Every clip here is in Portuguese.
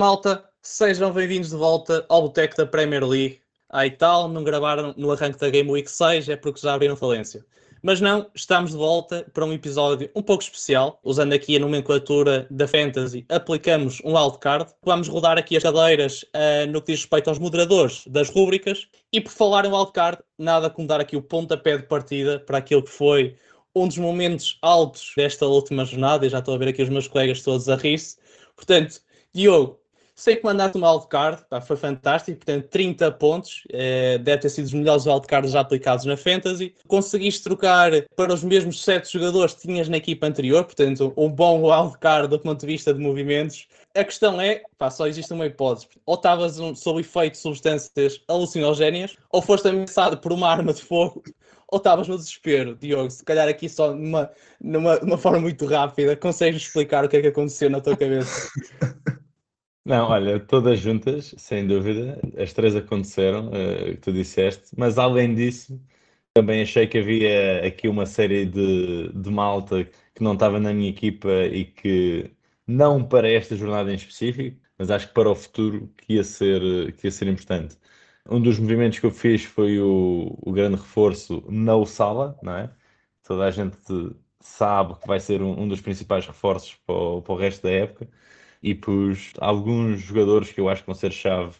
malta? Sejam bem-vindos de volta ao Boteco da Premier League. Aí tal, não gravaram no arranque da Game Week 6, é porque já abriram falência. Mas não, estamos de volta para um episódio um pouco especial. Usando aqui a nomenclatura da Fantasy, aplicamos um wildcard. Vamos rodar aqui as cadeiras uh, no que diz respeito aos moderadores das rúbricas. E por falar em wildcard, nada como dar aqui o pontapé de partida para aquilo que foi um dos momentos altos desta última jornada. E já estou a ver aqui os meus colegas todos a rir-se. Portanto, Diogo, Sei que mandaste um wildcard, pá, foi fantástico, portanto 30 pontos, eh, deve ter sido os melhores wildcards já aplicados na Fantasy. Conseguiste trocar para os mesmos 7 jogadores que tinhas na equipa anterior, portanto um bom wildcard do ponto de vista de movimentos. A questão é, pá, só existe uma hipótese, ou estavas sob efeito de substâncias alucinogénias, ou foste ameaçado por uma arma de fogo, ou estavas no desespero, Diogo, se calhar aqui só numa, numa, numa forma muito rápida, consegues explicar o que é que aconteceu na tua cabeça? Não, olha, todas juntas, sem dúvida, as três aconteceram, uh, que tu disseste, mas além disso, também achei que havia aqui uma série de, de malta que não estava na minha equipa e que, não para esta jornada em específico, mas acho que para o futuro que ia ser, que ia ser importante. Um dos movimentos que eu fiz foi o, o grande reforço no Sala, não é? Toda a gente sabe que vai ser um, um dos principais reforços para o, para o resto da época e pus alguns jogadores que eu acho que vão ser chave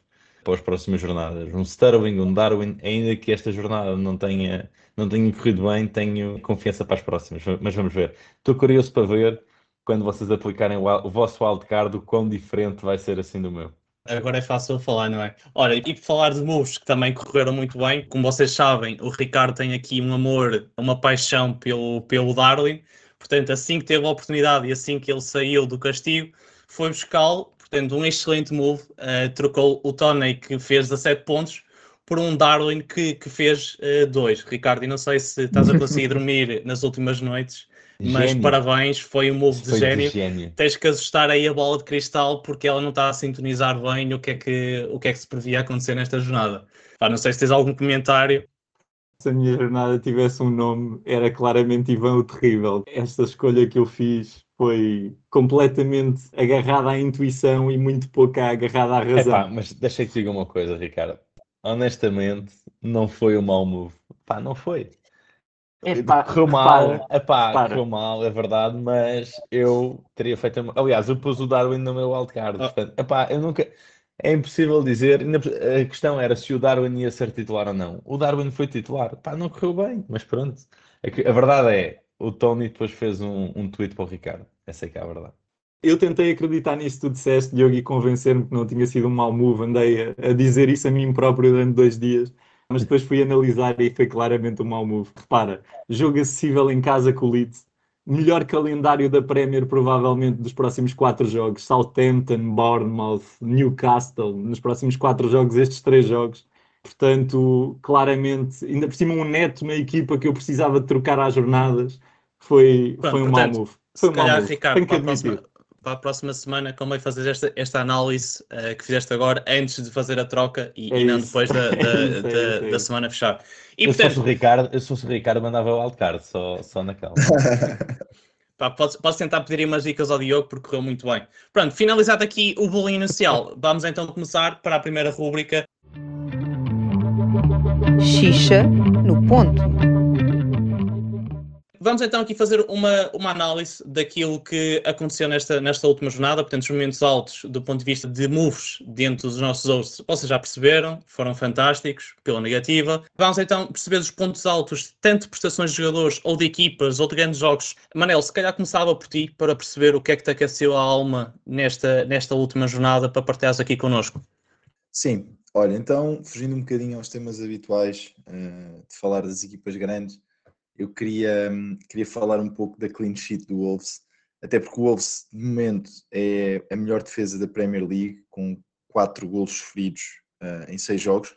para as próximas jornadas. Um Sterling, um Darwin, ainda que esta jornada não tenha, não tenha corrido bem, tenho confiança para as próximas, mas vamos ver. Estou curioso para ver quando vocês aplicarem o, vosso wildcard, o quão diferente vai ser assim do meu. Agora é fácil falar, não é? Olha, e para falar de moves que também correram muito bem, como vocês sabem, o Ricardo tem aqui um amor, uma paixão pelo, pelo Darwin. Portanto, assim que teve a oportunidade e assim que ele saiu do castigo, foi buscá-lo, portanto, um excelente move. Uh, trocou o Tony, que fez 17 pontos, por um Darwin que, que fez 2. Uh, Ricardo, e não sei se estás a conseguir dormir nas últimas noites, mas gênio. parabéns, foi um move de gênio. de gênio. Tens que ajustar aí a bola de cristal porque ela não está a sintonizar bem o que é que, o que, é que se previa acontecer nesta jornada. Pá, não sei se tens algum comentário. Se a minha jornada tivesse um nome, era claramente Ivan o Terrível. Esta escolha que eu fiz foi completamente agarrada à intuição e muito pouco agarrada à razão. Epá, mas deixa que diga uma coisa, Ricardo. Honestamente, não foi um mau move. Pá, não foi. Epá, correu mal, epá, correu mal, é verdade, mas eu teria feito. Aliás, eu pus o Darwin no meu wildcard. Oh. Portanto, epá, eu nunca. É impossível dizer. A questão era se o Darwin ia ser titular ou não. O Darwin foi titular. Pá, não correu bem, mas pronto. A verdade é, o Tony depois fez um, um tweet para o Ricardo. Essa é que é a verdade. Eu tentei acreditar nisso que tu disseste, Diogo, e convencer-me que não tinha sido um mau move. Andei a, a, dizer isso a mim próprio durante dois dias, mas depois fui analisar e foi claramente um mau move. Repara, jogo acessível em casa com o Leeds, melhor calendário da Premier provavelmente dos próximos quatro jogos. Southampton, Bournemouth, Newcastle, nos próximos quatro jogos, estes três jogos. Portanto, claramente, ainda por cima um neto na equipa que eu precisava de trocar às jornadas foi, Pronto, foi um portanto, mau move. Foi um calhar, mau move. Ricardo, admitir. Para a, próxima, para a próxima semana convém fazer esta, esta análise uh, que fizeste agora antes de fazer a troca e, é e não depois da, da, é isso, da, é isso, da semana fechar. E, eu, portanto, se fosse o Ricardo, eu se fosse o Ricardo mandava o wildcard só, só naquela. Pá, posso, posso, tentar pedir umas dicas ao Diogo porque correu muito bem. Pronto, finalizado aqui o bolinho inicial, vamos então começar para a primeira rúbrica. Xixa no ponto. Vamos então aqui fazer uma, uma análise daquilo que aconteceu nesta, nesta última jornada, portanto, os momentos altos do ponto de vista de moves dentro dos nossos hosts, vocês já perceberam, foram fantásticos, pela negativa. Vamos então perceber os pontos altos, tanto de prestações de jogadores ou de equipas ou de grandes jogos. Manel, se calhar começava por ti para perceber o que é que te aqueceu a alma nesta, nesta última jornada para partilhares aqui connosco. Sim, olha, então, fugindo um bocadinho aos temas habituais uh, de falar das equipas grandes eu queria, queria falar um pouco da clean sheet do Wolves, até porque o Wolves, de momento, é a melhor defesa da Premier League, com 4 golos sofridos uh, em 6 jogos,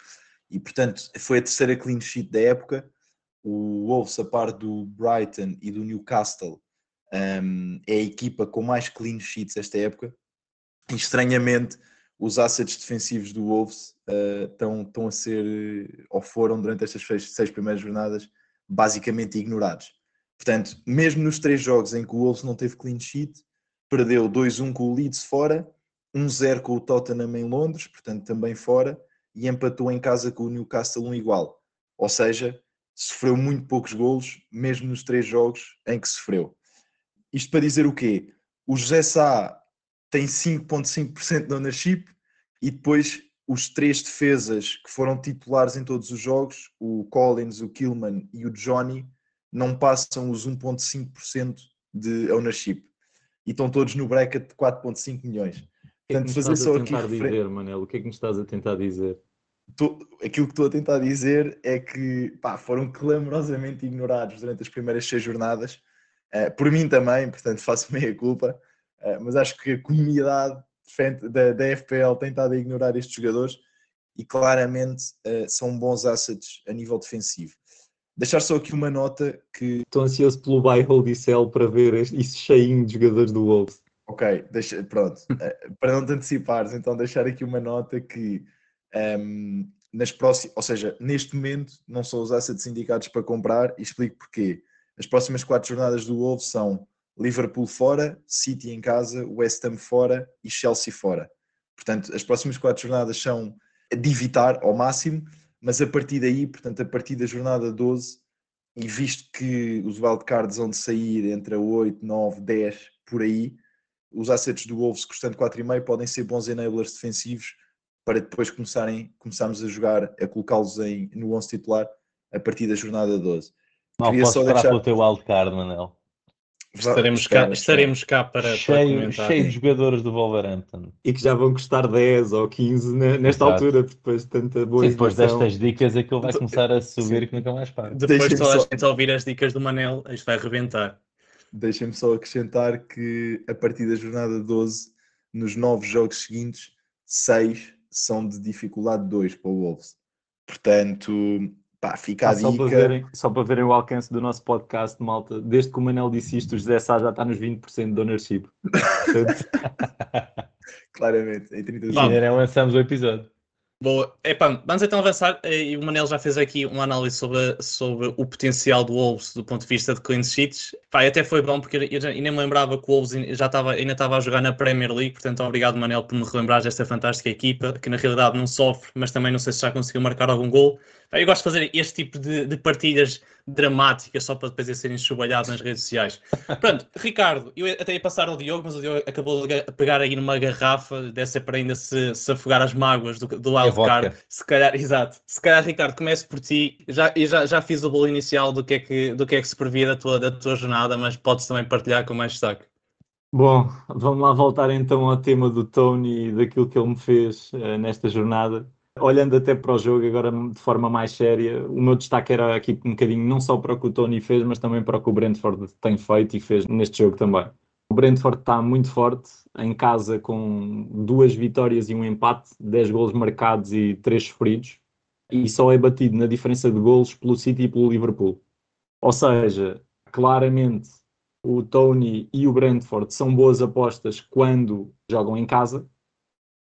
e portanto foi a terceira clean sheet da época. O Wolves, a par do Brighton e do Newcastle, um, é a equipa com mais clean sheets esta época, e estranhamente os assets defensivos do Wolves estão, estão a ser, ou foram durante estas seis, seis primeiras jornadas, basicamente ignorados. Portanto, mesmo nos três jogos em que o Wolves não teve clean sheet, perdeu 2-1 com o Leeds fora 1-0 com o Tottenham em Londres, portanto também fora, e empatou em casa com o Newcastle um igual. Ou seja, sofreu muito poucos golos, mesmo nos três jogos em que sofreu. Isto para dizer o quê? O José Sá tem 5.5% de ownership e depois os três defesas que foram titulares em todos os jogos, o Collins, o Killman e o Johnny, não passam os 1.5% de ownership. E estão todos no bracket de 4.5 milhões. O que é que Portanto, fazer só aqui dizer, Manel? O que é que nos estás a tentar dizer? Tô, aquilo que estou a tentar dizer é que pá, foram clamorosamente ignorados durante as primeiras seis jornadas, uh, por mim também, portanto faço meia culpa, uh, mas acho que a comunidade da, da FPL tem estado a ignorar estes jogadores e claramente uh, são bons assets a nível defensivo. Deixar só aqui uma nota que. Estou ansioso pelo buy, hold e sell para ver isso cheinho de jogadores do Wolves. Ok, deixa, pronto. para não te antecipares, então deixar aqui uma nota que um, nas próximas, ou seja, neste momento não são os assets indicados para comprar e explico porquê. As próximas quatro jornadas do Wolves são Liverpool fora, City em casa, West Ham fora e Chelsea fora. Portanto, as próximas quatro jornadas são de evitar ao máximo, mas a partir daí, portanto, a partir da jornada 12, e visto que os wildcards vão de sair entre a 8, 9, 10, por aí, os assets do Wolves custando 4,5 podem ser bons enablers defensivos para depois começarem, começarmos a jogar, a colocá-los no 11 titular a partir da jornada 12. Não Queria posso só deixar... pelo teu wildcard, Manel. Estaremos cá, estaremos cá para, cheio, para cheio de jogadores do Wolverhampton. E que já vão custar 10 ou 15 nesta Exato. altura, depois de tanta boa Sim, depois destas dicas aquilo vai começar a subir Sim. que nunca mais para. Depois de toda só... a gente ouvir as dicas do Manel, isto vai arrebentar. Deixem-me só acrescentar que a partir da jornada 12, nos nove jogos seguintes, 6 são de dificuldade 2 para o Wolves. Portanto, pá, fica ah, a só dica. Para verem, só para verem o alcance do nosso podcast, malta, desde que o Manel disse isto, o José Sá já está nos 20% de ownership. Claramente, em 30 E ainda não lançamos o episódio. Boa. Epá, vamos então avançar. Eh, e o Manel já fez aqui uma análise sobre, sobre o potencial do Wolves do ponto de vista de clean sheets. Pá, até foi bom porque eu, já, eu nem me lembrava que o Wolves já estava, ainda estava a jogar na Premier League. Portanto, obrigado, Manel, por me relembrar desta fantástica equipa que na realidade não sofre, mas também não sei se já conseguiu marcar algum gol. Eu gosto de fazer este tipo de, de partilhas dramáticas só para depois serem chubalhados nas redes sociais. Pronto, Ricardo, eu até ia passar ao Diogo, mas o Diogo acabou de pegar aí numa garrafa, deve ser para ainda se, se afogar as mágoas do, do é wildcard. É se calhar, exato. Se calhar, Ricardo, comece por ti. Já, eu já, já fiz o bolo inicial do que, é que, do que é que se previa da tua, da tua jornada, mas podes também partilhar com mais destaque. Bom, vamos lá voltar então ao tema do Tony e daquilo que ele me fez uh, nesta jornada. Olhando até para o jogo, agora de forma mais séria, o meu destaque era aqui um bocadinho não só para o que o Tony fez, mas também para o que o Brentford tem feito e fez neste jogo também. O Brentford está muito forte, em casa com duas vitórias e um empate, 10 golos marcados e 3 sofridos, e só é batido na diferença de golos pelo City e pelo Liverpool. Ou seja, claramente o Tony e o Brentford são boas apostas quando jogam em casa,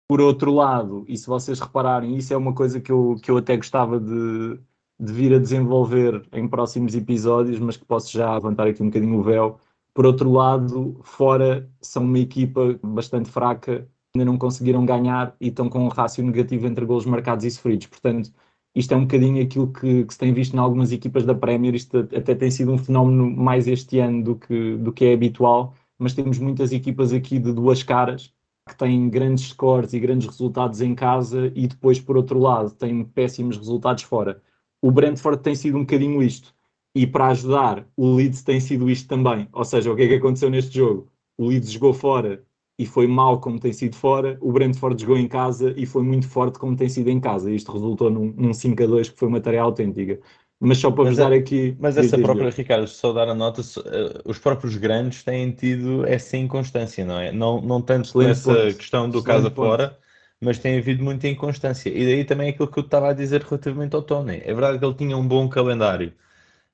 por outro lado, e se vocês repararem, isso é uma coisa que eu, que eu até gostava de, de vir a desenvolver em próximos episódios, mas que posso já levantar aqui um bocadinho o véu. Por outro lado, fora são uma equipa bastante fraca, ainda não conseguiram ganhar e estão com um rácio negativo entre golos marcados e sofridos. Portanto, isto é um bocadinho aquilo que, que, se tem visto em algumas equipas da Premier. Isto até tem sido um fenómeno mais este ano do que, do que é habitual, mas temos muitas equipas aqui de duas caras que têm grandes scores e grandes resultados em casa e depois, por outro lado, têm péssimos resultados fora. O Brentford tem sido um bocadinho isto. E para ajudar, o Leeds tem sido isto também. Ou seja, o que é que aconteceu neste jogo? O Leeds jogou fora e foi mal como tem sido fora. O Brentford jogou em casa e foi muito forte como tem sido em casa. Isto resultou num, num 5 a 2 que foi uma tarefa autêntica. Mas só para vos dar aqui. Mas essa própria, Ricardo, só dar a nota, eh, os próprios grandes têm tido essa inconstância, não é? Não, não tanto nessa ponto. questão do casa fora, mas tem havido muita inconstância. E daí também aquilo que eu estava a dizer relativamente ao Tony. É verdade que ele tinha um bom calendário,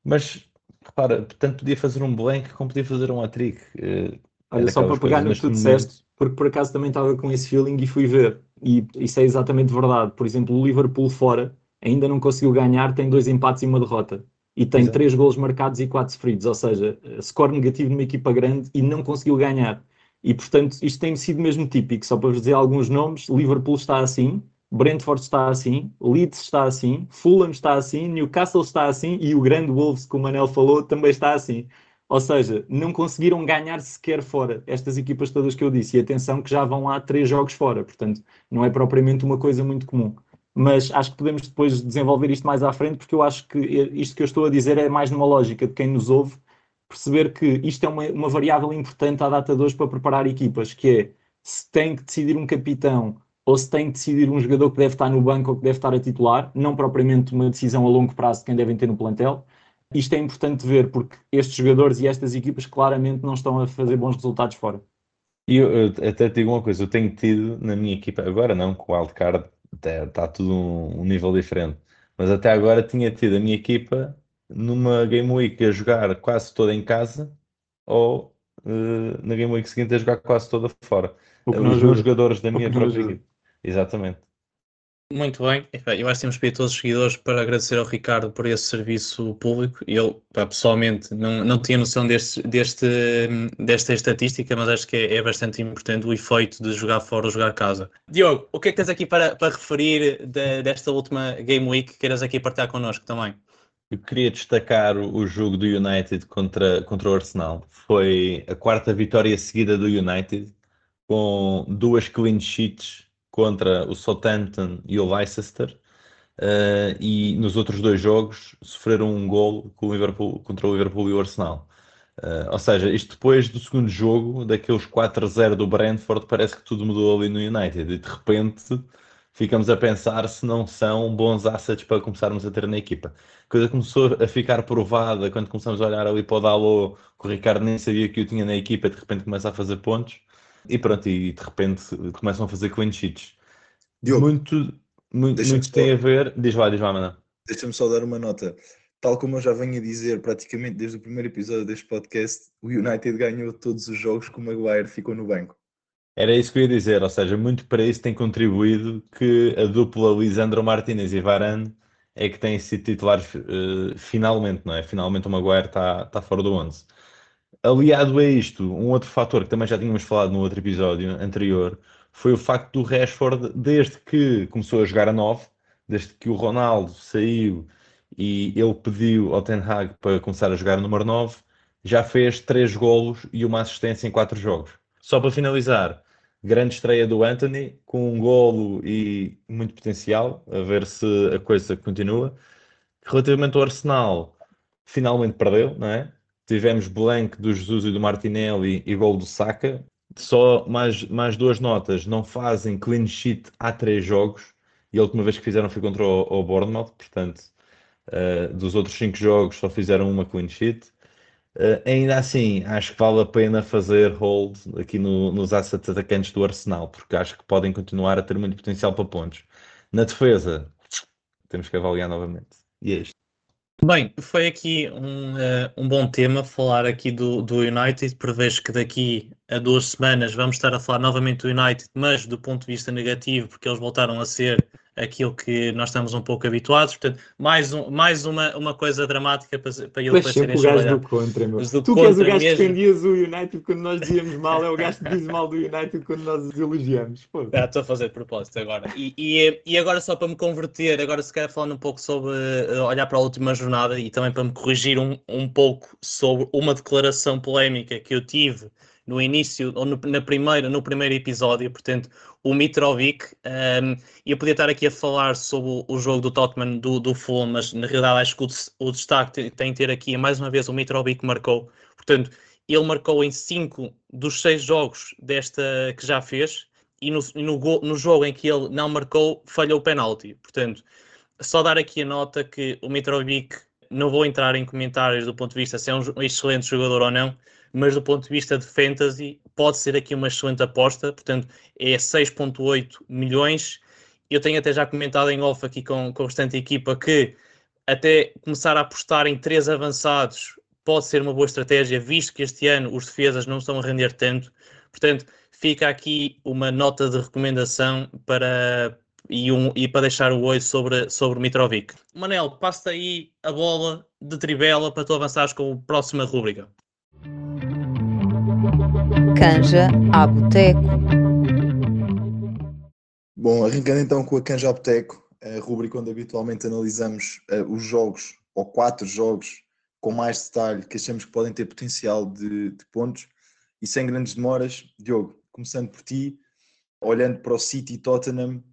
mas repara, tanto podia fazer um blank como podia fazer um hat-trick. Eh, Olha, só para pegar no que tu disseste, porque por acaso também estava com esse feeling e fui ver. E isso é exatamente verdade. Por exemplo, o Liverpool fora ainda não conseguiu ganhar, tem dois empates e uma derrota. E tem Exato. três golos marcados e quatro sofridos, ou seja, score negativo numa equipa grande e não conseguiu ganhar. E, portanto, isto tem sido mesmo típico. Só para vos dizer alguns nomes, Liverpool está assim, Brentford está assim, Leeds está assim, Fulham está assim, Newcastle está assim e o grande Wolves, como o Manel falou, também está assim. Ou seja, não conseguiram ganhar sequer fora estas equipas todas que eu disse. E atenção que já vão lá três jogos fora, portanto, não é propriamente uma coisa muito comum. Mas acho que podemos depois desenvolver isto mais à frente, porque eu acho que isto que eu estou a dizer é mais numa lógica de quem nos ouve, perceber que isto é uma, uma variável importante à data de hoje para preparar equipas, que é se tem que decidir um capitão ou se tem que decidir um jogador que deve estar no banco ou que deve estar a titular, não propriamente uma decisão a longo prazo de quem devem ter no plantel, isto é importante ver, porque estes jogadores e estas equipas claramente não estão a fazer bons resultados fora. E eu, eu até te digo uma coisa, eu tenho tido na minha equipa, agora não, com o wildcard está, está tudo um, um, nível diferente, mas até agora tinha tido a minha equipa numa Game Week a jogar quase toda em casa ou uh, na Game Week seguinte a jogar quase toda fora. Os meus jogadores da minha própria equipa. Exatamente. Muito bem. Eu acho que temos pedir todos os seguidores para agradecer ao Ricardo por esse serviço público. Eu, pessoalmente, não, não tinha noção deste, deste, desta estatística, mas acho que é, é, bastante importante o efeito de jogar fora ou jogar casa. Diogo, o que é que tens aqui para, para referir de, desta última Game Week que queiras aqui partilhar connosco também? Eu queria destacar o jogo do United contra, contra o Arsenal. Foi a quarta vitória seguida do United, com duas clean sheets contra o Southampton e o Leicester. Uh, e nos outros dois jogos sofreram um gol com o Liverpool, contra o Liverpool e o Arsenal. Uh, ou seja, isto depois do segundo jogo, daqueles 4-0 do Brentford, parece que tudo mudou ali no United e de repente ficamos a pensar se não são bons assets para começarmos a ter na equipa. A coisa começou a ficar provada quando começamos a olhar ali para o Dalot, que o Ricardo nem sabia que o tinha na equipa, de repente começa a fazer pontos. E pronto, e de repente começam a fazer clean sheets. Diogo, muito, muito, muito tem a ver. Diz lá, diz lá, Mana. Deixa-me só dar uma nota. Tal como eu já venho a dizer praticamente desde o primeiro episódio deste podcast, o United ganhou todos os jogos que o Maguire ficou no banco. Era isso que eu ia dizer, ou seja, muito para isso tem contribuído que a dupla Lisandro Martinez e Varane é que têm sido titulares uh, finalmente, não é? Finalmente o Maguire está tá fora do 11. Aliado a isto, um outro fator que também já tínhamos falado no outro episódio anterior foi o facto do Rashford, desde que começou a jogar a 9, desde que o Ronaldo saiu e ele pediu ao Ten Hag para começar a jogar número 9, já fez 3 golos e uma assistência em 4 jogos. Só para finalizar, grande estreia do Anthony, com um golo e muito potencial, a ver se a coisa continua. Relativamente ao Arsenal, finalmente perdeu, não é? Tivemos blank do Jesus e do Martinelli e gol do Saka. Só mais, mais duas notas, não fazem clean sheet há três jogos e a última vez que fizeram foi contra o, o Bournemouth, portanto, uh, dos outros cinco jogos só fizeram uma clean sheet. Uh, ainda assim, acho que vale a pena fazer hold aqui no, nos assets atacantes do Arsenal, porque acho que podem continuar a ter muito potencial para pontos. Na defesa, temos que avaliar novamente. E é isto. Bem, foi aqui um, uh, um bom tema falar aqui do, do United. Prevejo que daqui a duas semanas vamos estar a falar novamente do United, mas do ponto de vista negativo, porque eles voltaram a ser aquilo que nós estamos um pouco habituados. Portanto, mais, um, mais uma, uma coisa dramática para, para ele Mas sempre o gajo do contra, meu. Do tu contra és o gajo mesmo. que defendias o United quando nós dizíamos mal, é o gajo que diz mal do United quando nós os elogiamos. Já estou a fazer propósito agora. E, e, e, agora só para me converter, agora se calhar falando um pouco sobre uh, olhar para a última jornada e também para me corrigir um, um pouco sobre uma declaração polémica que eu tive no início, ou no, na primeira, no primeiro episódio, portanto, o Mitrovic, um, eu podia estar aqui a falar sobre o, jogo do Tottenham do, do Fulham, mas na realidade acho que o, o destaque tem de ter aqui, mais uma vez, o Mitrovic marcou, portanto, ele marcou em 5 dos 6 jogos desta que já fez, e no, no, no jogo em que ele não marcou, falhou o penalti, portanto, só dar aqui a nota que o Mitrovic, não vou entrar em comentários do ponto de vista se é um excelente jogador ou não, mas do ponto de vista de fantasy pode ser aqui uma excelente aposta, portanto é 6.8 milhões. Eu tenho até já comentado em off aqui com, com restante equipa que até começar a apostar em três avançados pode ser uma boa estratégia, visto que este ano os defesas não estão a render tanto. Portanto, fica aqui uma nota de recomendação para, e, um, e para deixar o oi sobre, sobre Mitrovic. Manel, passa aí a bola de trivela para tu avançares com a próxima rúbrica. Canja à Boteco. Bom, arrancando então com a Canja Boteco, a rubrica onde habitualmente analisamos uh, os jogos, ou quatro jogos, com mais detalhe, que achamos que podem ter potencial de, de pontos. E sem grandes demoras, Diogo, começando por ti, olhando para o City Tottenham,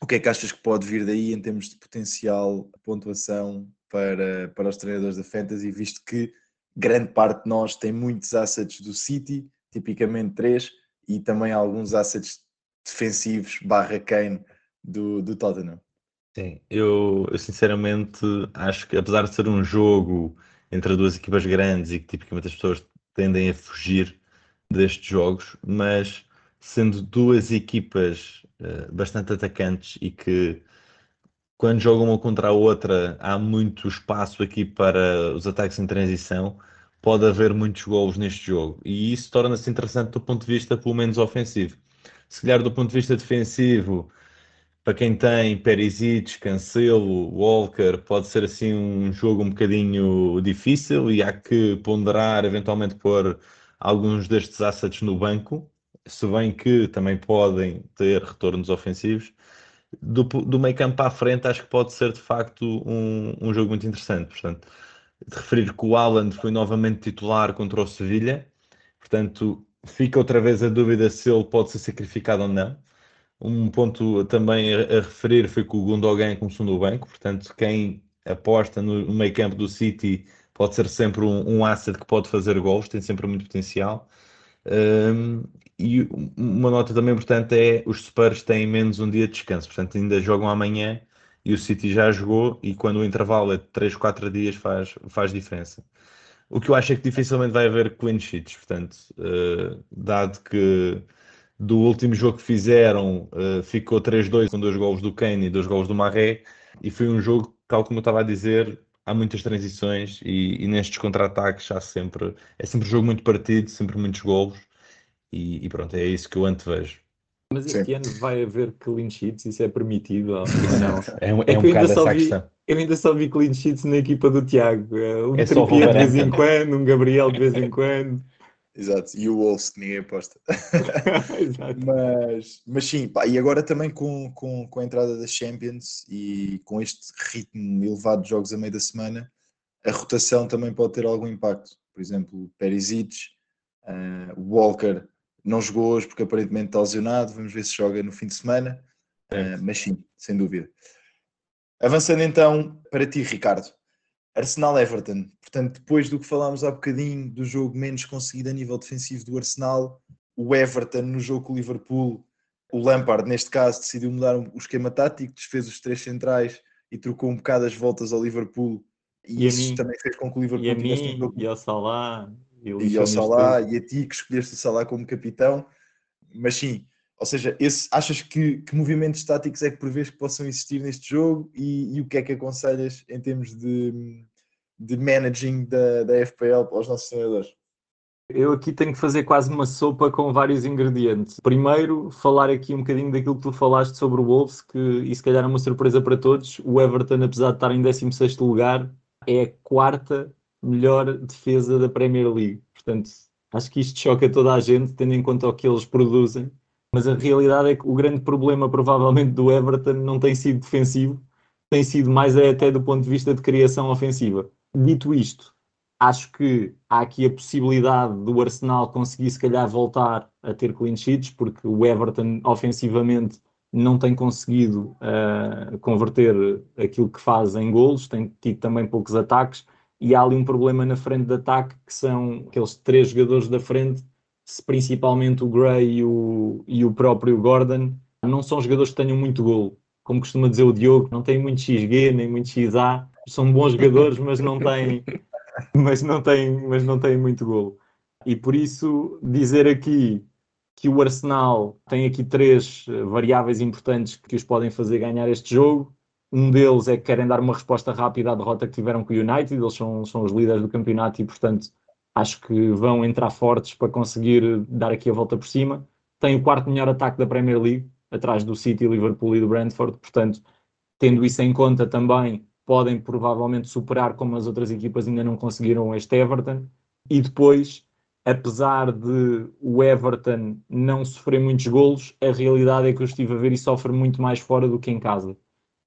o que é que achas que pode vir daí em termos de potencial pontuação para, para os treinadores da Fantasy, visto que grande parte de nós tem muitos assets do City, tipicamente três, e também alguns assets defensivos barra Kane do, do Tottenham. Sim, eu, eu, sinceramente acho que apesar de ser um jogo entre duas equipas grandes e que tipicamente as pessoas tendem a fugir destes jogos, mas sendo duas equipas uh, bastante atacantes e que quando jogam uma contra a outra há muito espaço aqui para os ataques em transição, pode haver muitos golos neste jogo e isso torna-se interessante do ponto de vista pelo menos ofensivo. Se calhar do ponto de vista defensivo, para quem tem Perisic, Cancelo, Walker, pode ser assim um jogo um bocadinho difícil e há que ponderar eventualmente pôr alguns destes assets no banco, se bem que também podem ter retornos ofensivos. Do, do meio campo à frente, acho que pode ser de facto um, um jogo muito interessante. Portanto, de referir que o Alan foi novamente titular contra o Sevilha, portanto, fica outra vez a dúvida se ele pode ser sacrificado ou não. Um ponto também a, a referir foi que o Gundogan começou no banco, portanto, quem aposta no, no meio campo do City pode ser sempre um, um asset que pode fazer gols, tem sempre muito potencial. Um, e uma nota também importante é os Spurs têm menos um dia de descanso, portanto ainda jogam amanhã e o City já jogou e quando o intervalo é de 3, 4 dias faz, faz diferença. O que eu acho é que dificilmente vai haver clean sheets, portanto, uh, dado que do último jogo que fizeram uh, ficou 3-2 com dois gols do Kane e dois gols do Marré e foi um jogo, tal como eu estava a dizer, há muitas transições e, e nestes contra-ataques há sempre, é sempre um jogo muito partido, sempre muitos golos e, e pronto, é isso que eu antevejo. Mas este Sim. ano vai haver clean sheets, isso é permitido ou não? é um, é, é um bocado essa vi, questão. Eu ainda só vi clean sheets na equipa do Tiago. É um é Trippier de vez em quando, um Gabriel de vez em quando. Exato, e o Wolves que ninguém aposta. mas, mas sim, pá, e agora também com, com, com a entrada das Champions e com este ritmo elevado de jogos a meio da semana, a rotação também pode ter algum impacto. Por exemplo, Perisic, uh, Walker não jogou hoje porque aparentemente está lesionado, vamos ver se joga no fim de semana, uh, mas sim, sem dúvida. Avançando então para ti, Ricardo. Arsenal-Everton. Portanto, depois do que falámos há bocadinho do jogo menos conseguido a nível defensivo do Arsenal, o Everton no jogo com o Liverpool, o Lampard, neste caso, decidiu mudar o esquema tático, desfez os três centrais e trocou um bocado as voltas ao Liverpool. E, e isso mim, também fez com que o Liverpool e a mim, um jogo... e ao Salah, e, e ao Salah, e a ti que escolheste o Salah como capitão. Mas sim, ou seja, esse, achas que, que movimentos táticos é que prevês que possam existir neste jogo e, e o que é que aconselhas em termos de, de managing da, da FPL para os nossos treinadores? Eu aqui tenho que fazer quase uma sopa com vários ingredientes. Primeiro, falar aqui um bocadinho daquilo que tu falaste sobre o Wolves, que e se calhar é uma surpresa para todos. O Everton, apesar de estar em 16 lugar, é a quarta melhor defesa da Premier League. Portanto, acho que isto choca toda a gente, tendo em conta o que eles produzem mas a realidade é que o grande problema, provavelmente, do Everton não tem sido defensivo, tem sido mais é até do ponto de vista de criação ofensiva. Dito isto, acho que há aqui a possibilidade do Arsenal conseguir, se calhar, voltar a ter clean sheets, porque o Everton, ofensivamente, não tem conseguido uh, converter aquilo que faz em golos, tem tido também poucos ataques, e há ali um problema na frente de ataque, que são aqueles três jogadores da frente principalmente o Gray e o, e o próprio Gordon, não são jogadores que tenham muito gol. Como costuma dizer o Diogo, não têm muito XG nem muito XA, são bons jogadores, mas não têm, mas não têm, mas não têm muito gol. E por isso dizer aqui que o Arsenal tem aqui três variáveis importantes que os podem fazer ganhar este jogo. Um deles é que querem dar uma resposta rápida à derrota que tiveram com o United, eles são, são os líderes do campeonato e, portanto, acho que vão entrar fortes para conseguir dar aqui a volta por cima. Tem o quarto melhor ataque da Premier League, atrás do City, Liverpool e do Brentford, portanto, tendo isso em conta também, podem provavelmente superar como as outras equipas ainda não conseguiram este Everton. E depois apesar de o Everton não sofrer muitos golos, a realidade é que eu estive a ver e sofre muito mais fora do que em casa.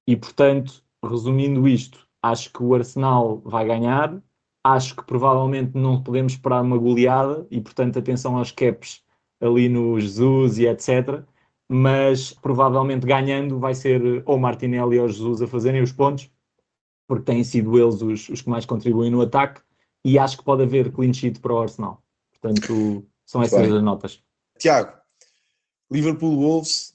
E portanto, resumindo isto, acho que o Arsenal vai ganhar, acho que provavelmente não podemos esperar uma goleada e portanto atenção aos caps ali no Jesus e etc. Mas provavelmente ganhando vai ser ou Martinelli ou Jesus a fazerem os pontos, porque têm sido eles os, os que mais contribuem no ataque, e acho que pode haver clean sheet para o Arsenal. Portanto, são essas bem. as notas. Tiago, Liverpool Wolves,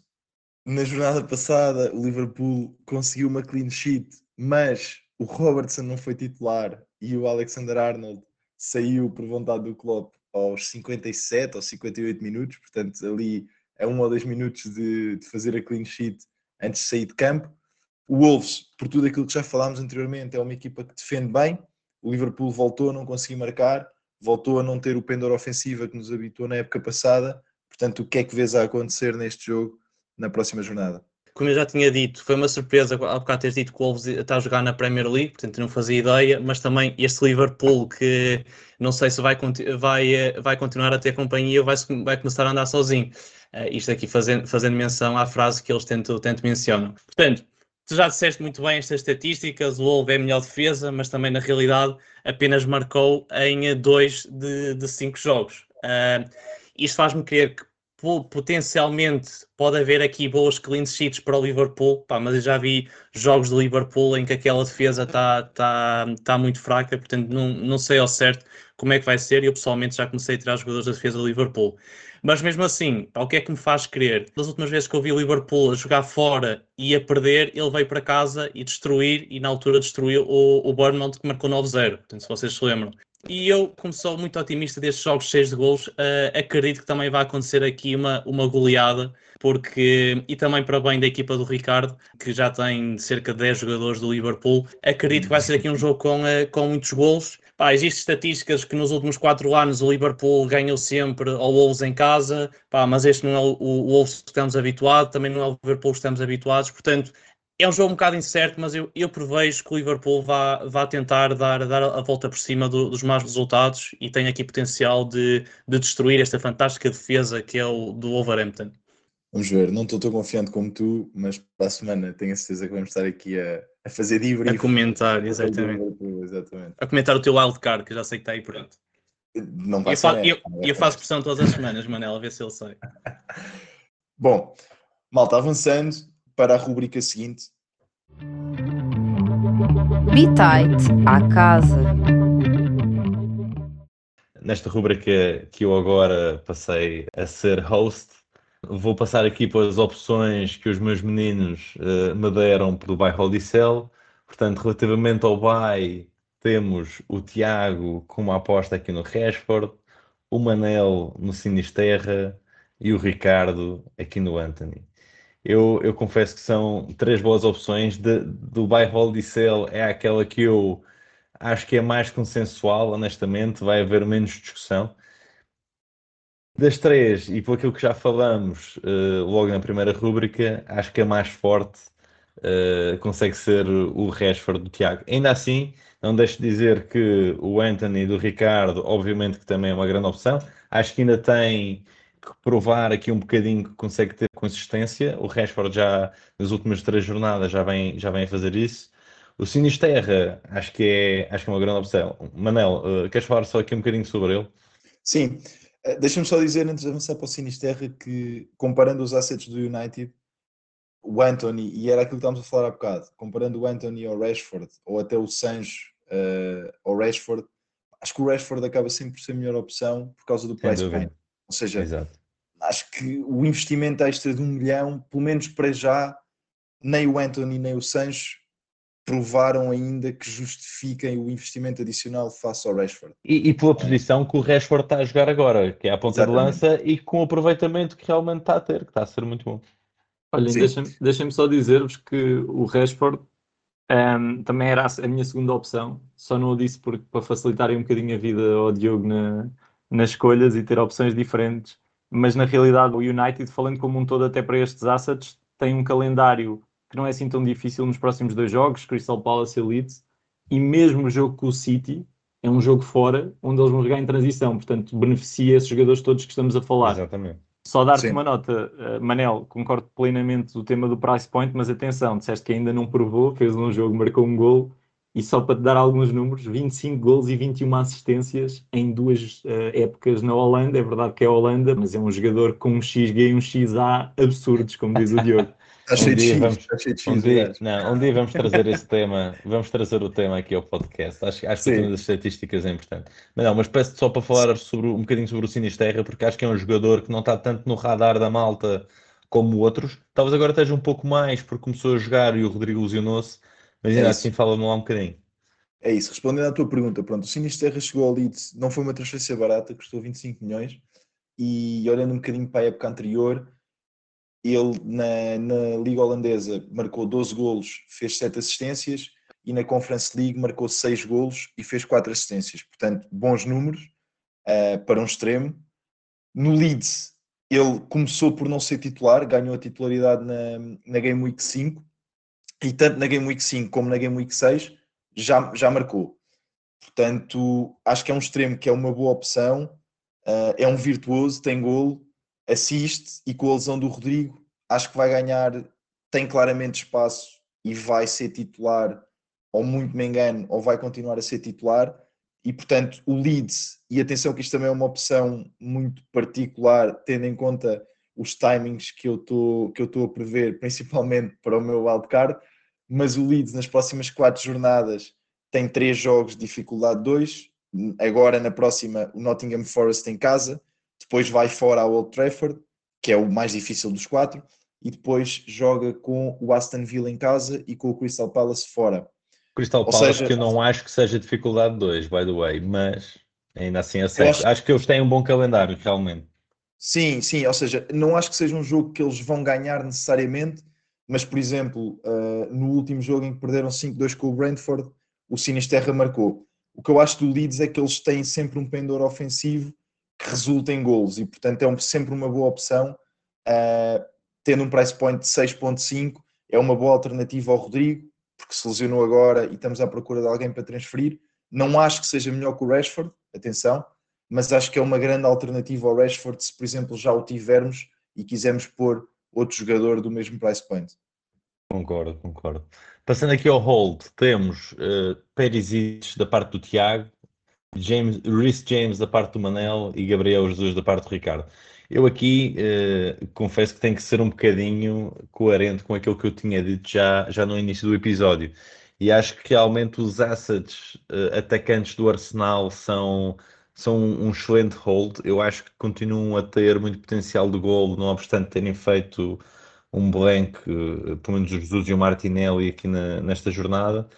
na jornada passada, o Liverpool conseguiu uma clean sheet, mas o Robertson não foi titular e o Alexander Arnold saiu por vontade do Klopp aos 57 ou 58 minutos, portanto, ali a um ou dois minutos de, de fazer a clean sheet antes de sair de campo. O Wolves, por tudo aquilo que já falámos anteriormente, é uma equipa que defende bem. O Liverpool voltou a não conseguir marcar, voltou a não ter o pendor ofensiva que nos habituou na época passada. Portanto, o que é que vês a acontecer neste jogo na próxima jornada? Como eu já tinha dito, foi uma surpresa há bocado teres dito que o Wolves está a jogar na Premier League, portanto não fazia ideia, mas também este Liverpool que não sei se vai, vai, vai continuar a ter companhia ou vai, vai começar a andar sozinho. Uh, isto aqui fazendo, fazendo menção à frase que eles tanto, tanto mencionam. Portanto, tu já disseste muito bem estas estatísticas, o Wolves é a melhor defesa, mas também na realidade apenas marcou em dois de, de cinco jogos. Uh, isto faz-me crer que potencialmente pode haver aqui boas clean sheets para o Liverpool, pá, mas eu já vi jogos do Liverpool em que aquela defesa está tá, tá muito fraca, portanto não, não sei ao certo como é que vai ser eu pessoalmente já comecei a tirar jogadores da defesa do Liverpool. Mas mesmo assim, pá, o que é que me faz crer? Das últimas vezes que eu vi o Liverpool a jogar fora e a perder, ele veio para casa e destruir, e na altura destruiu o, o Bournemouth que marcou 9-0, portanto se vocês se lembram. E eu, como sou muito otimista destes jogos cheios de gols, uh, acredito que também vai acontecer aqui uma, uma goleada, porque, e também para bem da equipa do Ricardo, que já tem cerca de 10 jogadores do Liverpool, acredito que vai ser aqui um jogo com, uh, com muitos gols. Pá, existem estatísticas que nos últimos 4 anos o Liverpool ganhou sempre ao Wolves em casa, pá, mas este não é o, o Wolves que estamos habituados, também não é o Liverpool que estamos habituados, portanto é um jogo um bocado incerto, mas eu, eu prevejo que o Liverpool vá, vá tentar dar, dar a volta por cima do, dos maus resultados e tem aqui potencial de, de destruir esta fantástica defesa que é o do Wolverhampton. Vamos ver, não estou tão confiante como tu, mas para a semana tenho a certeza que vamos estar aqui a, a fazer debrief. A comentar, exatamente. exatamente. A comentar o teu wildcard, que já sei que está aí pronto. Não vai eu, fa eu, eu faço pressão todas as semanas, Manela, a ver se ele sai. Bom, malta, avançando, para a rubrica seguinte. Bitite à casa. Nesta rubrica que eu agora passei a ser host, vou passar aqui pelas opções que os meus meninos uh, me deram pelo bairro Odissel. Portanto, relativamente ao BAI, temos o Tiago com uma aposta aqui no Rashford, o Manel no Sinisterra e o Ricardo aqui no Anthony eu, eu confesso que são três boas opções. De, do Buy Hold e Sell é aquela que eu acho que é mais consensual, honestamente, vai haver menos discussão. Das três, e por aquilo que já falamos uh, logo na primeira rúbrica, acho que a mais forte uh, consegue ser o Rashford do Tiago. Ainda assim, não deixo de dizer que o Anthony do Ricardo, obviamente que também é uma grande opção. Acho que ainda tem que provar aqui um bocadinho que consegue ter consistência. O Rashford já nas últimas três jornadas já vem, já vem a fazer isso. O Sinisterra acho que é, acho que é uma grande opção. Manel, uh, queres falar só aqui um bocadinho sobre ele? Sim, uh, deixa-me só dizer antes de avançar para o Sinisterra que comparando os assets do United, o Anthony, e era aquilo que estávamos a falar há bocado, comparando o Anthony ao Rashford ou até o Sancho uh, ao Rashford, acho que o Rashford acaba sempre por ser a melhor opção por causa do price point. Ou seja, Exato. acho que o investimento extra de um milhão, pelo menos para já, nem o Anthony nem o Sancho provaram ainda que justifiquem o investimento adicional face ao Rashford. E, e pela posição que o Rashford está a jogar agora, que é a ponta Exatamente. de lança, e com o aproveitamento que realmente está a ter, que está a ser muito bom. Olhem, deixem-me deixem só dizer-vos que o Rashford um, ehm, também era a minha segunda opção, só não o disse porque, para facilitarem um bocadinho a vida ao Diogo na, nas escolhas e ter opções diferentes. Mas na realidade, o United, falando como um todo, até para estes assets, tem um calendário que não é assim tão difícil nos próximos dois jogos, Crystal Palace e Leeds, e mesmo o jogo com o City, é um jogo fora, onde eles vão jogar em transição, portanto, beneficia esses jogadores todos que estamos a falar. Exatamente. Só dar-te uma nota, uh, Manel, concordo plenamente do tema do price point, mas atenção, disseste que ainda não provou, fez um jogo, marcou um gol, e só para te dar alguns números, 25 gols e 21 assistências em duas uh, épocas na Holanda. É verdade que é Holanda, mas é um jogador com um XG e um XA absurdos, como diz o Diogo. Está cheio de dia X, vamos- está cheio de X. Um dia, gajo. não, um dia vamos trazer esse tema, vamos trazer o tema aqui ao podcast. Acho, acho que o Sim. tema das estatísticas é importante. Mas não, mas peço só para falar sobre, um bocadinho sobre o Sinisterra, porque acho que é um jogador que não está tanto no radar da malta como outros. Talvez agora esteja um pouco mais, porque começou a jogar e o Rodrigo lesionou-se, mas ainda É assim fala-me lá um bocadinho. É isso, respondendo à tua pergunta, pronto, o Sinisterra chegou ao Leeds, não foi uma transferência barata, custou 25 milhões, e olhando um bocadinho para a época anterior, ele na, na Liga Holandesa marcou 12 golos, fez 7 assistências, e na Conference League marcou 6 golos e fez 4 assistências. Portanto, bons números eh, para um extremo. No Leeds, ele começou por não ser titular, ganhou a titularidade na, na Game Week 5, e tanto na Game Week 5 como na Game Week 6 já, já marcou. Portanto, acho que é um extremo que é uma boa opção, eh, é um virtuoso, tem golo, assiste e com a lesão do Rodrigo, acho que vai ganhar, tem claramente espaço e vai ser titular, ou muito me engano, ou vai continuar a ser titular. E portanto, o Leeds, e atenção que isto também é uma opção muito particular, tendo em conta os timings que eu estou que eu estou a prever, principalmente para o meu wildcard, mas o Leeds nas próximas quatro jornadas tem três jogos de dificuldade 2. Agora, na próxima, o Nottingham Forest em casa, depois vai fora ao Old Trafford, que é o mais difícil dos quatro, e depois joga com o Aston Villa em casa e com o Crystal Palace fora. Crystal Ou Palace, seja- que eu não acho que seja dificuldade 2, by the way, mas ainda assim aceito. acho- Acho... que eles têm um bom calendário, realmente. Sim, sim, ou seja, não acho que seja um jogo que eles vão ganhar necessariamente, mas, por exemplo, uh, no último jogo em que perderam 5-2 com o Brentford, o Sinisterra marcou. O que eu acho do Leeds é que eles têm sempre um pendor ofensivo que resulta em golos e, portanto, é um- sempre uma boa opção. Uh, tendo um price point de 6.5, é uma boa alternativa ao Rodrigo, porque se lesionou agora e estamos à procura de alguém para transferir. Não acho que seja melhor que o Rashford, atenção, mas acho que é uma grande alternativa ao Rashford se, por exemplo, já o tivermos e quisermos pôr outro jogador do mesmo price point. Concordo, concordo. Passando aqui ao hold, temos uh, Perisic da parte do Tiago, James, Rhys James da parte do Manel e Gabriel Jesus da parte do Ricardo. Eu aqui uh, confesso que tenho que ser um bocadinho coerente com aquilo que eu tinha dito já, já no início do episódio. E acho que realmente os assets uh, atacantes do Arsenal são, são um excelente hold. Eu acho que continuam a ter muito potencial de golo, não obstante terem feito um blank, uh, pelo menos o Jesus e o Martinelli aqui na, nesta jornada.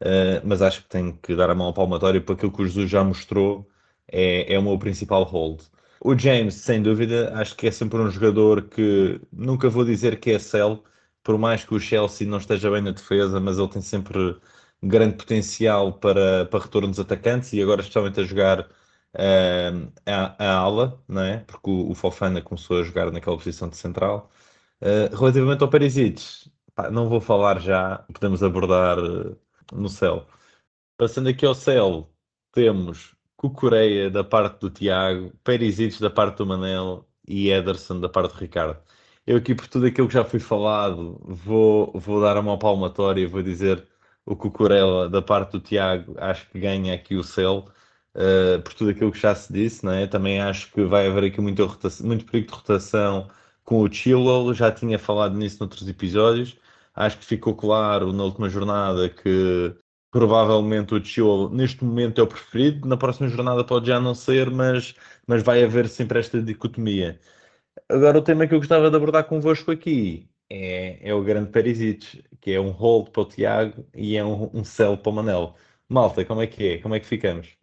Uh, mas acho que tenho que dar a mão ao palmatório para aquilo que o Jesus já mostrou é, é o meu principal hold. O James, sem dúvida, acho que é sempre um jogador que nunca vou dizer que é sell, por mais que o Chelsea não esteja bem na defesa, mas ele tem sempre grande potencial para, para retornos atacantes e agora especialmente a jogar uh, a, a ala, não é? porque o, o Fofana começou a jogar naquela posição de central. Uh, relativamente ao Perisic, pá, não vou falar já, podemos abordar uh, no céu. Passando aqui ao céu, temos Cucureia da parte do Tiago, Perisic da parte do Manel e Ederson da parte do Ricardo. Eu aqui, por tudo aquilo que já foi falado, vou, vou dar uma palmatória, vou dizer o Cucurella da parte do Tiago, acho que ganha aqui o céu, uh, por tudo aquilo que já se disse, é? também acho que vai haver aqui muito, muito perigo de rotação com o Chilwell, já tinha falado nisso noutros episódios, acho que ficou claro na última jornada que provavelmente o Chilwell neste momento é o preferido, na próxima jornada pode já não ser, mas, mas vai haver sempre esta dicotomia. Agora o tema que eu gostava de abordar convosco aqui é, é o grande Perisic, que é um hold para o Tiago e é um, um sell para o Manel. Malta, como é que é? Como é que ficamos?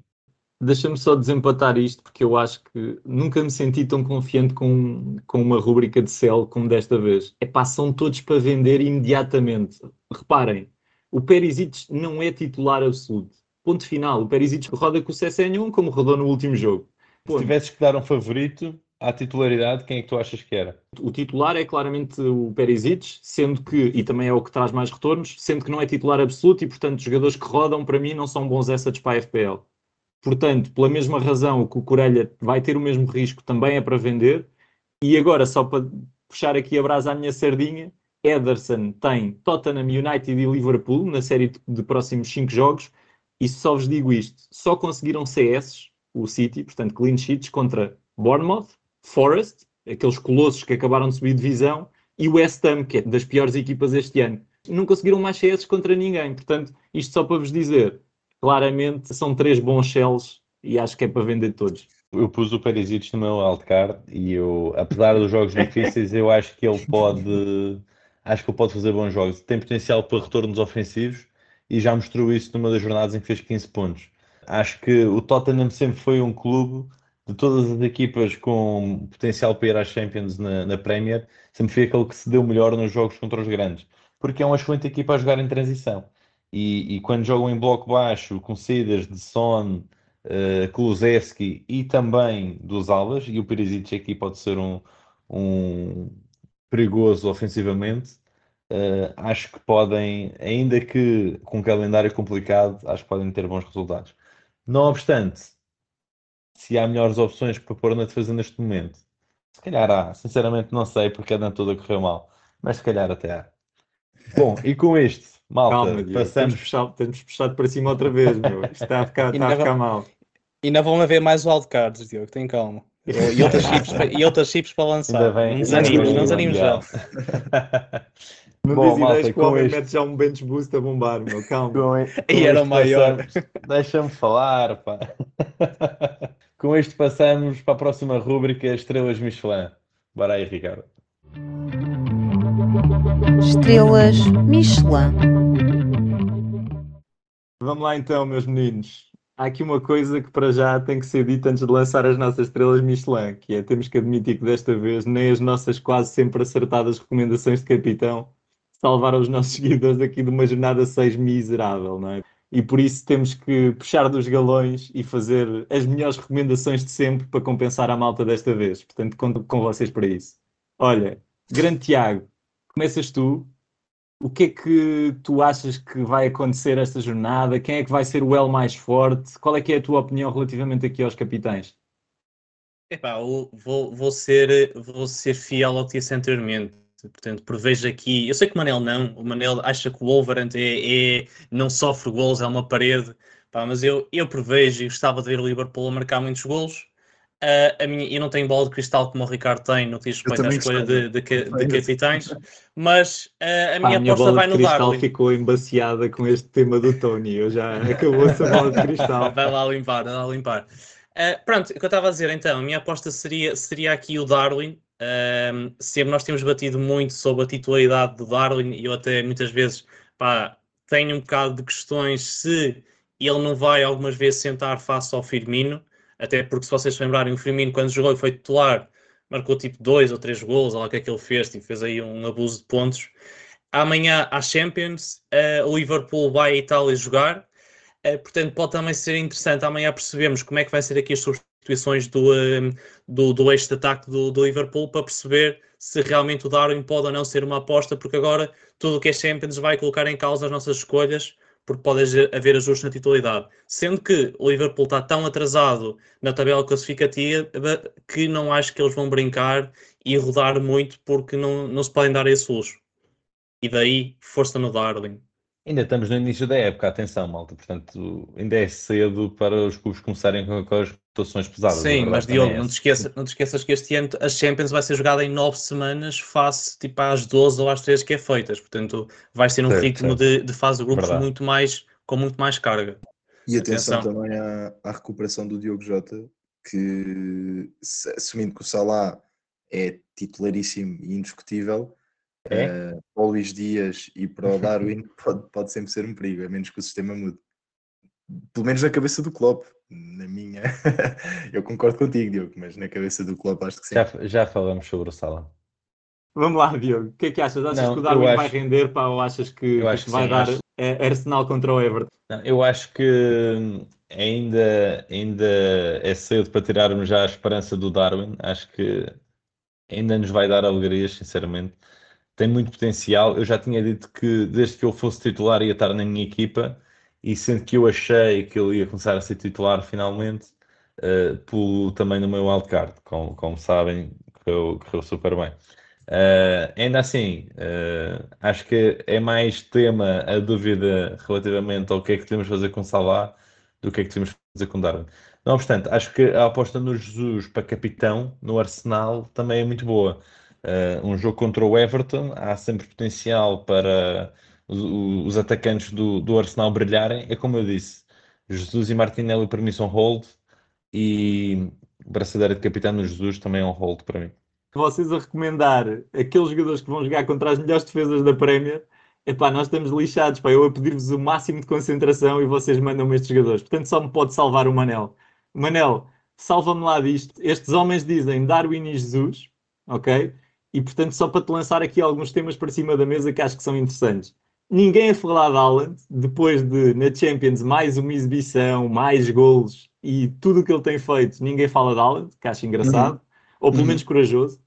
Deixa-me só desempatar isto, porque eu acho que nunca me senti tão confiante com, com uma rúbrica de sell como desta vez. É pá, são todos para vender imediatamente. Reparem, o Perisic não é titular absoluto. Ponto final. O Perisic roda com o CSN1 como rodou no último jogo. Se tivesses que dar um favorito à titularidade, quem é que tu achas que era? O titular é claramente o Perisic, sendo que, e também é o que traz mais retornos, sendo que não é titular absoluto e, portanto, os jogadores que rodam, para mim, não são bons assets para a FPL. Portanto, pela mesma razão, o Cucurella vai ter o mesmo risco, também é para vender. E agora, só para puxar aqui a brasa à minha sardinha, Ederson tem Tottenham, United e Liverpool na série de próximos 5 jogos. E só vos digo isto: só conseguiram CS, o City, portanto, clean sheets, contra Bournemouth, Forest, aqueles colossos que acabaram de subir divisão, e West Ham, que é das piores equipas este ano. Não conseguiram mais CS contra ninguém. Portanto, isto só para vos dizer: claramente são três bons shells e acho que é para vender todos. Eu pus o Perisic no meu wildcard e eu, apesar dos jogos difíceis, eu acho que ele pode acho que ele pode fazer bons jogos. Tem potencial para retornos ofensivos e já mostrou isso numa das jornadas em que fez 15 pontos. Acho que o Tottenham sempre foi um clube de todas as equipas com potencial para ir às Champions na, na Premier, sempre foi aquele que se deu melhor nos jogos contra os grandes, porque é uma excelente equipa a jogar em transição. E, e quando jogam em bloco baixo, com saídas de Son, uh, Kulusevski e também dos alas, e o Perisic aqui pode ser um, um perigoso ofensivamente, uh, acho que podem, ainda que com um calendário complicado, acho que podem ter bons resultados. Não obstante, se há melhores opções para pôr na defesa neste momento, se calhar há. Sinceramente não sei porque a toda correu mal, mas se calhar até há. Bom, e com isto, malta, Calma, passamos... temos, puxado, temos puxado para cima outra vez, meu. Isto está a ficar, está a ficar mal. Ainda vão haver mais wildcards, Diogo, tem calma. E outras chips, e outras chips para lançar. Ainda bem, não nos ainda animes, bem não nos o animes já. Não Bom, diz malta, ideias que o com homem este- mete já um bench boost a bombar, meu. Calma. Com, E era o maior. passamos- Deixa-me falar, pá. com isto passamos para a próxima rúbrica Estrelas Michelin. Bora aí, Ricardo. Estrelas Michelin. Vamos lá então, meus meninos. Há aqui uma coisa que para já tem que ser dita antes de lançar as nossas estrelas Michelin, que é temos que admitir que desta vez nem as nossas quase sempre acertadas recomendações de capitão salvaram os nossos seguidores aqui de uma jornada 6 miserável, não é? E por isso temos que puxar dos galões e fazer as melhores recomendações de sempre para compensar a malta desta vez. Portanto, conto com vocês para isso. Olha, grande Tiago, começas tu. O que é que tu achas que vai acontecer esta jornada? Quem é que vai ser o L mais forte? Qual é que é a tua opinião relativamente aqui aos capitães? Epá, vou, vou, ser, vou ser fiel ao que disse anteriormente. Portanto, prevejo aqui. Eu sei que o Manel não. O Manel acha que o Wolverhampton é, é- não sofre gols, é uma parede. Mas eu, eu prevejo e gostava de ver o Liverpool a marcar muitos golos. Ah, a minha, eu não tenho bola de cristal como o Ricardo tem no que diz respeito à escolha de, de, de capitães, mas ah, a Pá, minha a minha aposta bola vai no cristal Darwin. ficou embaciada com este tema do Tony. Eu já acabou-se a bola de cristal. Vai lá limpar, vai lá limpar. Ah, pronto, o que eu estava a dizer então, a minha aposta seria, seria aqui o Darwin. Sempre nós temos batido muito sobre a titularidade do Darwin e eu até muitas vezes pá, tenho um bocado de questões se ele não vai algumas vezes sentar face ao Firmino, até porque se vocês se lembrarem, o Firmino quando jogou e foi titular marcou tipo dois ou três gols, olha lá o que é que ele fez, tipo, fez aí um abuso de pontos. Amanhã há Champions, ah, o Liverpool vai à Itália jogar, eh, portanto, pode também ser interessante. Amanhã percebermos como é que vai ser aqui as substituições do, eh, do, do ataque do, do Liverpool para perceber se realmente o Darwin pode ou não ser uma aposta, porque agora tudo o que é Champions vai colocar em causa as nossas escolhas, porque pode haver- ajustes na titularidade. Sendo que o Liverpool está tão atrasado na tabela classificativa que não acho que eles vão brincar e rodar muito, porque não, não se podem dar esse luxo. E daí, força no Darwin. Ainda estamos no início da época, atenção, malta. Portanto, ainda é cedo para os clubes começarem com aquelas rotações pesadas. Sim, verdade mas Diogo, é não te, esqueça, não te esqueças que este ano a Champions vai ser jogada em nove semanas, face tipo às 12 ou às 13 que é feitas. Portanto, vai ser um Certo, ritmo certo. de, de fase de grupos Verdade. muito mais, com muito mais carga. E atenção, Atenção. também à, à recuperação do Diogo Jota, que assumindo que o Salah é titularíssimo e indiscutível, É? eh, para o Luís Dias e para o Darwin pode, pode sempre ser um perigo, a menos que o sistema mude. Pelo menos na cabeça do Klopp, na minha. Eu concordo contigo, Diogo, mas na cabeça do Klopp acho que sim. Já, já falamos sobre o Sala. Vamos lá, Diogo. O que é que achas? Achas Não, que o Darwin eu vai acho- render pá, ou achas que, que acho que vai sim, dar acho- eh, Arsenal contra o Everton? Não, eu acho que ainda, ainda é cedo para tirarmos já a esperança do Darwin. Acho que ainda nos vai dar alegrias, sinceramente. Tem muito potencial. Eu já tinha dito que desde que ele fosse titular ia estar na minha equipa e sendo que eu achei que ele ia começar a ser titular finalmente, uh, pulo também no meu wildcard, como, como sabem, correu, correu super bem. Uh, ainda assim, uh, acho que é mais tema a dúvida relativamente ao que é que devemos fazer com Salah do que é que devemos fazer com Darwin. Não obstante, acho que a aposta no Jesus para capitão no Arsenal também é muito boa. Uh, um jogo contra o Everton, há sempre potencial para os, os atacantes do, do, Arsenal brilharem. É como eu disse, Jesus e Martinelli para mim são hold e braçadeira de capitão no Jesus também é um hold para mim. Vocês a recomendar aqueles jogadores que vão jogar contra as melhores defesas da Premier, epá, nós estamos lixados, pá, eu a pedir-vos o máximo de concentração e vocês mandam-me estes jogadores. Portanto, só me pode salvar o Manel. Manel, salva-me lá disto. Estes homens dizem Darwin e Jesus, ok? E portanto, só para te lançar aqui alguns temas para cima da mesa que acho que são interessantes. Ninguém a falar de Haaland, depois de na Champions mais uma exibição, mais golos e tudo o que ele tem feito, ninguém fala de Haaland, que acho engraçado, uhum. ou pelo uhum. menos corajoso.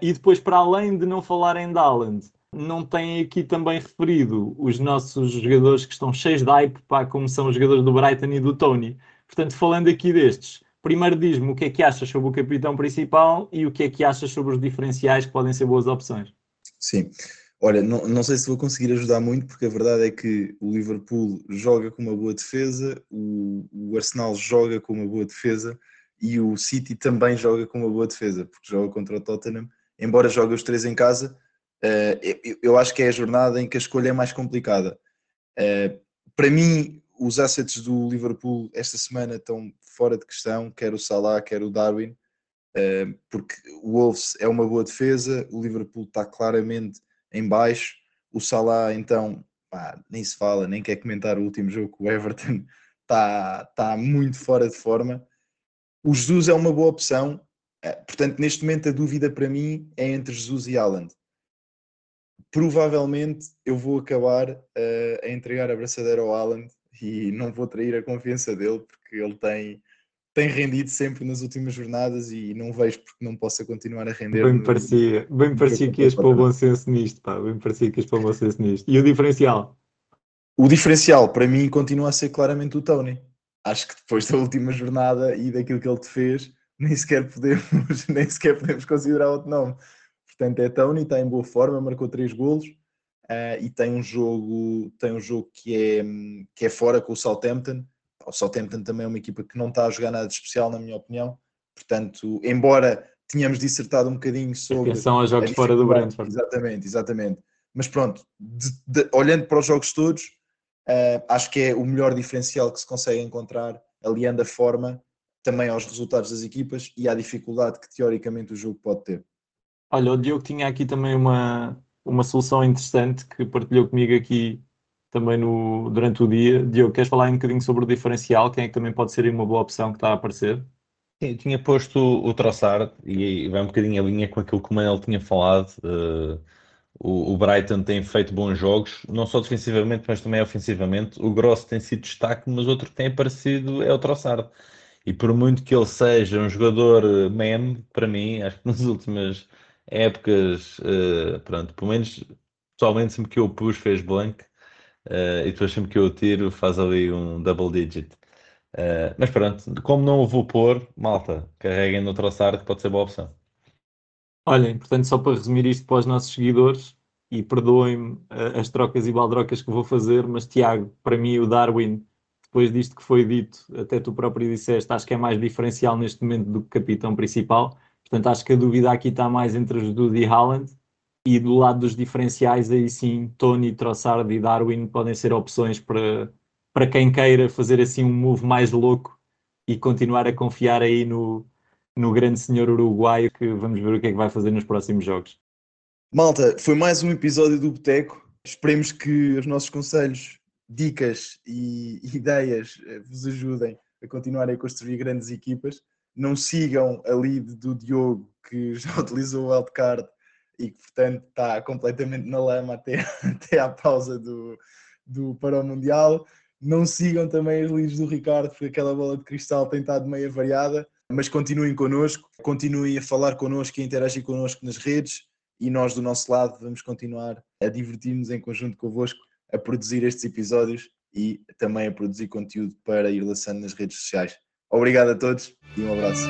E depois, para além de não falarem de Haaland, não têm aqui também referido os nossos jogadores que estão cheios de hype, pá, como são os jogadores do Brighton e do Tony. Portanto, falando aqui destes, primeiro diz-me o que é que achas sobre o capitão principal e o que é que achas sobre os diferenciais que podem ser boas opções. Sim. Olha, não, não sei se vou conseguir ajudar muito, porque a verdade é que o Liverpool joga com uma boa defesa, o, o Arsenal joga com uma boa defesa e o City também joga com uma boa defesa, porque joga contra o Tottenham, embora jogue os três em casa, uh, eu, acho que é a jornada em que a escolha é mais complicada. Uh, para mim, os assets do Liverpool esta semana estão fora de questão, quer o Salah, quer o Darwin, uh, porque o Wolves é uma boa defesa, o Liverpool está claramente em baixo, o Salah então pá, nem se fala, nem quer comentar o último jogo o Everton, está, está muito fora de forma. O Jesus é uma boa opção, portanto neste momento a dúvida para mim é entre Jesus e Haaland provavelmente eu vou acabar uh, a entregar a braçadeira ao Haaland e não vou trair a confiança dele porque ele tem, tem rendido sempre nas últimas jornadas e não vejo porque não possa continuar a render. Bem no, parecia, bem parecia que ias para o bom senso nisto, pá, bem parecia que ias para o bom senso nisto. E o diferencial? O diferencial para mim continua a ser claramente o Tony. Acho que depois da última jornada e daquilo que ele te fez, nem sequer podemos, nem sequer podemos considerar outro nome. Portanto, é Tony, está em boa forma, marcou três golos uh, e tem um jogo, tem um jogo que, é, que é fora com o Southampton. O Southampton também é uma equipa que não está a jogar nada de especial, na minha opinião. Portanto, embora tínhamos dissertado um bocadinho sobre. Atenção aos jogos fora do Brentford. Exatamente, exatamente. Mas pronto, de, de, olhando para os jogos todos, uh, acho que é o melhor diferencial que se consegue encontrar, aliando a forma também aos resultados das equipas e à dificuldade que teoricamente o jogo pode ter. Olha, o Diogo tinha aqui também uma, uma solução interessante que partilhou comigo aqui também no, durante o dia. Diogo, queres falar um bocadinho sobre o diferencial? Quem é que também pode ser uma boa opção que está a aparecer? Sim, eu tinha posto o Trossard e vai um bocadinho a linha com aquilo que o Manel tinha falado. Uh, o, o, Brighton tem feito bons jogos, não só defensivamente, mas também ofensivamente. O Gross tem sido destaque, mas outro que tem aparecido é o Trossard. E por muito que ele seja um jogador eh, meme, para mim, acho que nas últimas épocas, uh, pronto, pelo menos pessoalmente sempre que eu pus fez blank uh, e depois sempre que eu tiro faz ali um double digit. Uh, mas pronto, como não o vou pôr, malta, carreguem no traçar que pode ser boa opção. Olhem, portanto, só para resumir isto para os nossos seguidores, e perdoem-me as trocas e baldrocas que vou fazer, mas Tiago, para mim o Darwin, depois disto que foi dito, até tu próprio disseste, acho que é mais diferencial neste momento do que capitão principal. Portanto, acho que a dúvida aqui está mais entre Dude e Haaland. E do lado dos diferenciais, aí sim, Tony, Trossard e Darwin podem ser opções para, para quem queira fazer assim um move mais louco e continuar a confiar aí no, no grande senhor uruguaio que vamos ver o que é que vai fazer nos próximos jogos. Malta, foi mais um episódio do Boteco. Esperemos que os nossos conselhos, dicas e ideias eh, vos ajudem a continuar a construir grandes equipas não sigam a lead do Diogo, que já utilizou o wildcard e que, portanto, está completamente na lama até, até à pausa do, do para o Mundial. Não sigam também as leads do Ricardo, porque aquela bola de cristal tem estado meio variada, mas continuem connosco, continuem a falar connosco e a interagir connosco nas redes e nós, do nosso lado, vamos continuar a divertir-nos em conjunto convosco, a produzir estes episódios e também a produzir conteúdo para ir lançando nas redes sociais. Obrigado a todos e um abraço.